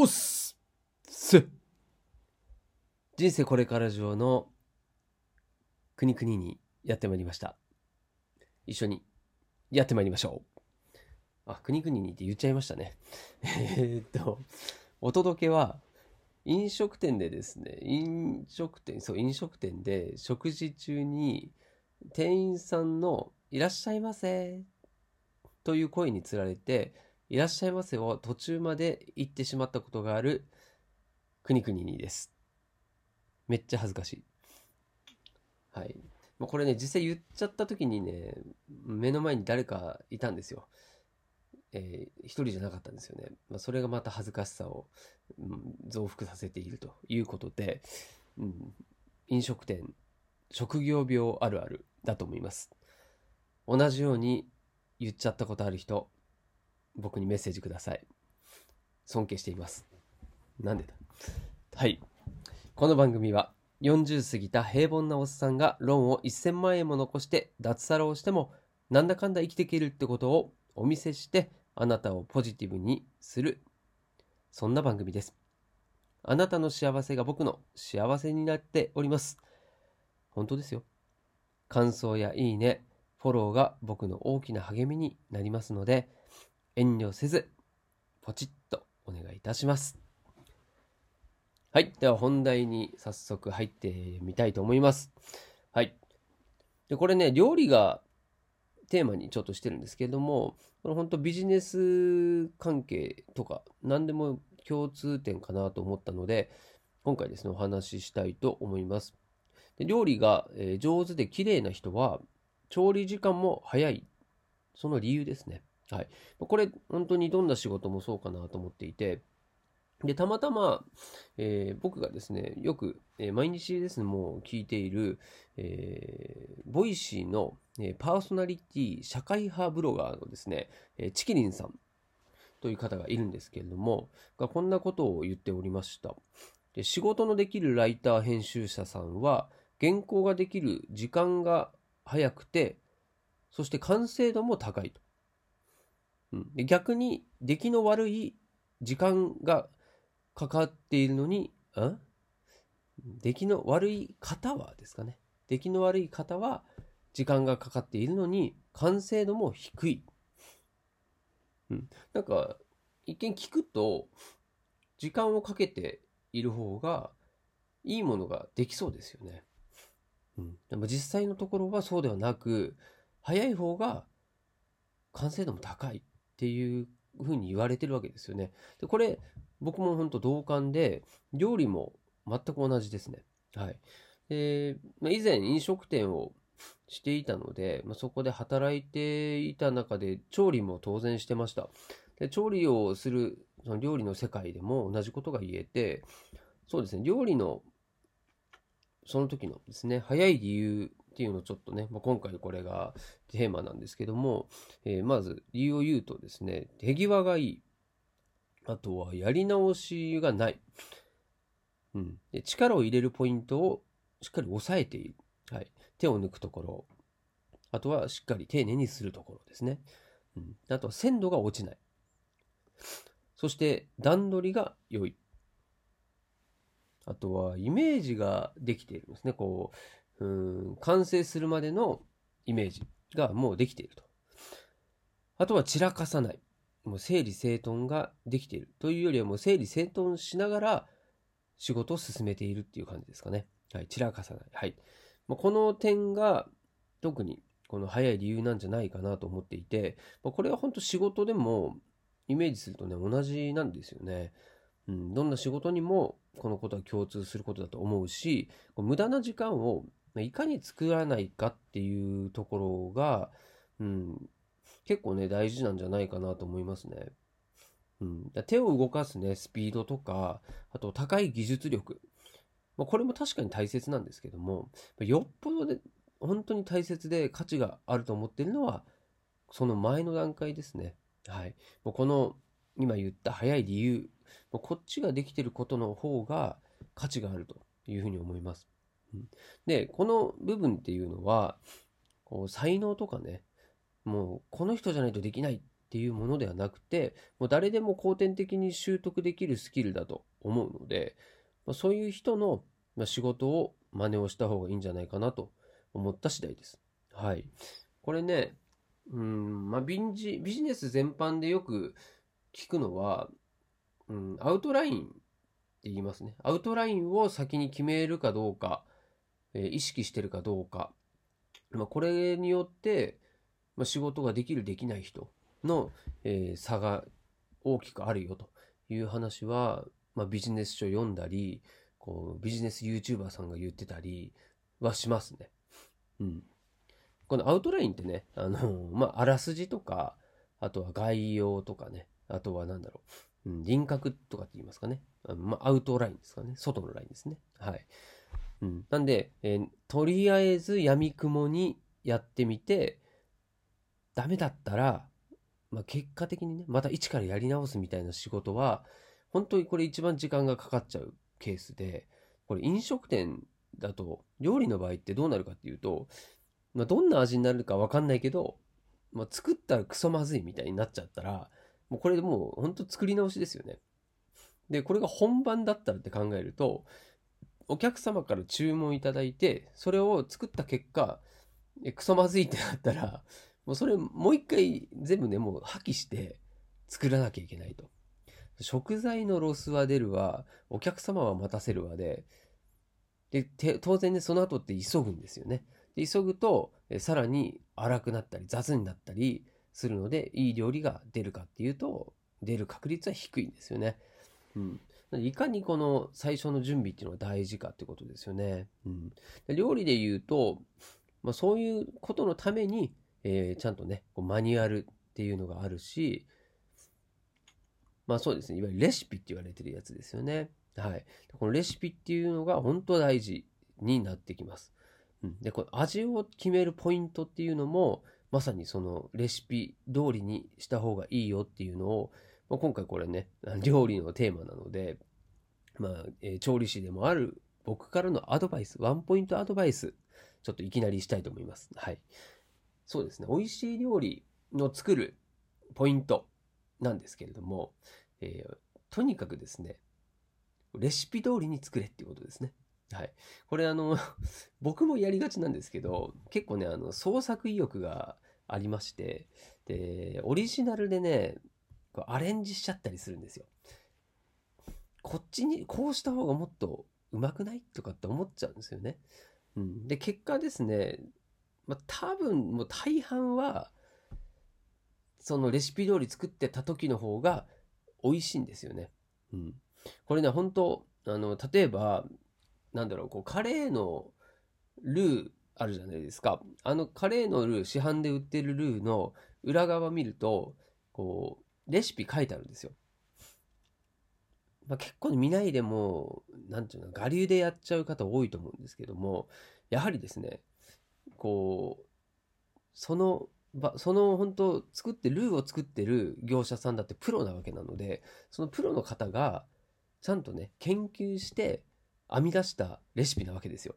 おっす人生これから上の国々にやってまいりました。一緒にやってまいりましょう。あ、国々にって言っちゃいましたね。えっと、お届けは飲食店でですね、飲食店、そう、飲食店で食事中に店員さんのいらっしゃいませという声につられて、いらっしゃいませを途中まで言ってしまったことがある国々にです。めっちゃ恥ずかしい。はい。もうこれね、実際言っちゃった時にね、目の前に誰かいたんですよ。えー一人じゃなかったんですよね。まあ、それがまた恥ずかしさを、うん増幅させているということで、うん、飲食店、職業病あるあるだと思います。同じように言っちゃったことある人、僕にメッセージください。尊敬しています。なんでだ？はい。この番組は40過ぎた平凡なおっさんがローンを1000万円も残して脱サラをしてもなんだかんだ生きていけるってことをお見せしてあなたをポジティブにするそんな番組です。あなたの幸せが僕の幸せになっております。本当ですよ。感想やいいね、フォローが僕の大きな励みになりますので遠慮せずポチッとお願いいたします。はい。では本題に早速入ってみたいと思います。はい。で、これね、料理がテーマにちょっとしてるんですけれども、これ本当ビジネス関係とか何でも共通点かなと思ったので、今回ですね、お話ししたいと思います。で料理がえー上手で綺麗な人は、調理時間も早い。その理由ですね。はい。これ、本当にどんな仕事もそうかなと思っていて、で、たまたま、えー僕がですね、よく、えー毎日ですね、もう聞いている、えー Voicy の、えーパーソナリティ社会派ブロガーのですね、えーちきりんさんという方がいるんですけれども、がこんなことを言っておりました。で仕事のできるライター編集者さんは、原稿ができる時間が早くて、そして完成度も高いと。うん、で逆に出来の悪い時間がかかっているのに、うん出来の悪い方はですかね。出来の悪い方は時間がかかっているのに完成度も低い。うん、なんか一見聞くと時間をかけている方がいいものができそうですよね。うん、でも実際のところはそうではなく早い方が完成度も高いっていうふうに言われてるわけですよね。でこれ僕も本当同感で料理も全く同じですね。はい。で、まあ、以前飲食店をしていたので、まあ、そこで働いていた中で調理も当然してました。で調理をするその料理の世界でも同じことが言えて、そうですね、料理のその時のですね、早い理由っていうのをちょっとね、まあ、今回これがテーマなんですけども、えーまず理由を言うとですね、手際がいい。あとはやり直しがない。うん、で力を入れるポイントをしっかり抑えている。はい、手を抜くところ。あとはしっかり丁寧にするところですね。うん、あとは鮮度が落ちない。そして段取りが良い。あとはイメージができているんですね。こう、うん、完成するまでのイメージがもうできていると。あとは散らかさない。もう整理整頓ができているというよりはもう整理整頓しながら仕事を進めているっていう感じですかね。はい、散らかさない。はい。まあ、この点が特にこの早い理由なんじゃないかなと思っていて、まあ、これは本当仕事でもイメージするとね、同じなんですよね。うん、どんな仕事にもこのことは共通することだと思うし、無駄な時間をいかに作らないかっていうところが、うん、結構ね、大事なんじゃないかなと思いますね。うん、手を動かすね、スピードとか、あと高い技術力。まあ、これも確かに大切なんですけども、よっぽどで本当に大切で価値があると思っているのは、その前の段階ですね。はい。もうこの今言った早い理由、もうこっちができてることの方が価値があるというふうに思います。で、この部分っていうのは、こう才能とかね、もうこの人じゃないとできないっていうものではなくて、もう誰でも後天的に習得できるスキルだと思うので、まあ、そういう人の仕事を真似をした方がいいんじゃないかなと思った次第です。はい。これね、うん、まあ、ビジビジネス全般でよく聞くのは、うん、アウトラインって言いますね。アウトラインを先に決めるかどうか、意識してるかどうか。まあ、これによって、ま、仕事ができるできない人の、え、差が大きくあるよという話は、まあ、ビジネス書読んだり、こうビジネス YouTuber さんが言ってたりはしますね。うん。このアウトラインってね、あの、まあ、あらすじとか、あとは概要とかね、あとは何だろう、うん、輪郭とかって言いますかね。まあ、アウトラインですかね。外のラインですね。はい。うん、なんで、えー、とりあえず闇雲にやってみて、ダメだったら、まあ、結果的にね、また一からやり直すみたいな仕事は、本当にこれ一番時間がかかっちゃうケースで、これ飲食店だと、料理の場合ってどうなるかっていうと、まあ、どんな味になるかわかんないけど、まあ、作ったらクソまずいみたいになっちゃったら、もうこれでもう本当作り直しですよね。で、これが本番だったらって考えると、お客様から注文いただいて、それを作った結果、えクソまずいってなったら、もうそれもう一回全部ね、もう破棄して作らなきゃいけないと。食材のロスは出るわ、お客様は待たせるわで、で、当然ね、その後って急ぐんですよね。で急ぐと、えさらに荒くなったり雑になったりするので、いい料理が出るかっていうと、出る確率は低いんですよね。うん。いかにこの最初の準備っていうのが大事かってことですよね。うん。料理で言うと、まあ、そういうことのために、えー、ちゃんとね、マニュアルっていうのがあるし、まあそうですね、いわゆるレシピって言われてるやつですよね。はい。このレシピっていうのが本当大事になってきます。うん、で、この味を決めるポイントっていうのも、まさにそのレシピ通りにした方がいいよっていうのを、まあ、今回これね、料理のテーマなので、まあ、えー、調理師でもある僕からのアドバイス、ワンポイントアドバイス、ちょっといきなりしたいと思います。はい。そうですね、美味しい料理の作るポイントなんですけれども、えー、とにかくですね、レシピ通りに作れっていうことですね。はい。これあの、僕もやりがちなんですけど、結構ね、あの、創作意欲がありまして、で、オリジナルでね、こうアレンジしちゃったりするんですよ。こっちに、こうした方がもっとうまくないとかって思っちゃうんですよね。うん。で、結果ですね、まあ、多分もう大半は、そのレシピ通り作ってた時の方が美味しいんですよね。うん。これね、本当あの、例えば、なんだろう、こう、カレーのルーあるじゃないですか。あのカレーのルー、市販で売ってるルーの裏側見ると、こう、レシピ書いてあるんですよ。まあ、結構見ないでも、なんていうの、我流でやっちゃう方多いと思うんですけども、やはりですね、こう、その、その本当作ってルーを作ってる業者さんだってプロなわけなのでそのプロの方がちゃんとね研究して編み出したレシピなわけですよ。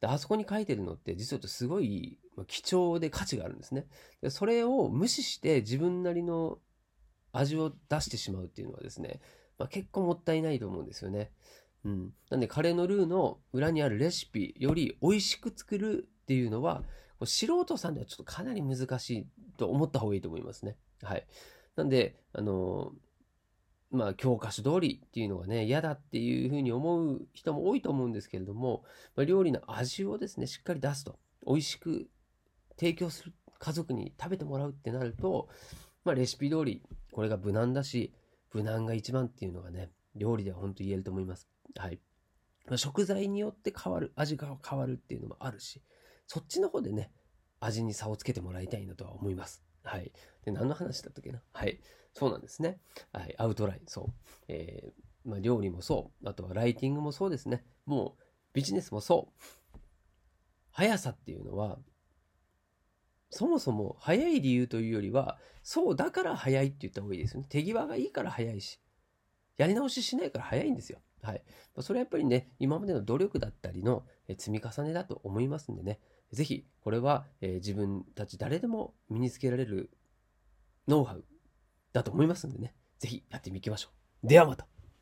であそこに書いてるのって実はすごい貴重で価値があるんですね。でそれを無視して自分なりの味を出してしまうっていうのはですね、まあ、結構もったいないと思うんですよね。うん。なんでカレーのルーの裏にあるレシピより美味しく作るっていうのは素人さんではちょっとかなり難しいと思った方がいいと思いますね。はい。なんで、あのまあ、教科書通りっていうのがね、嫌だっていうふうに思う人も多いと思うんですけれども、まあ、料理の味をですね、しっかり出すと、美味しく提供する、家族に食べてもらうってなると、まあ、レシピ通り、これが無難だし、無難が一番っていうのがね、料理では本当に言えると思います。はい。まあ、食材によって変わる、味が変わるっていうのもあるし、そっちの方でね、味に差をつけてもらいたいなとは思います。はい。で、何の話だったっけな？はい。そうなんですね。はい。アウトライン、そう。えー、まあ、料理もそう。あとはライティングもそうですね。もう、ビジネスもそう。速さっていうのは、そもそも速い理由というよりは、そうだから速いって言った方がいいですよね。手際がいいから速いし、やり直ししないから速いんですよ。はい。それはやっぱりね、今までの努力だったりの積み重ねだと思いますんでね、ぜひ、これは、えー、自分たち誰でも身につけられるノウハウだと思いますんでね、ぜひやってみきましょう。ではまた。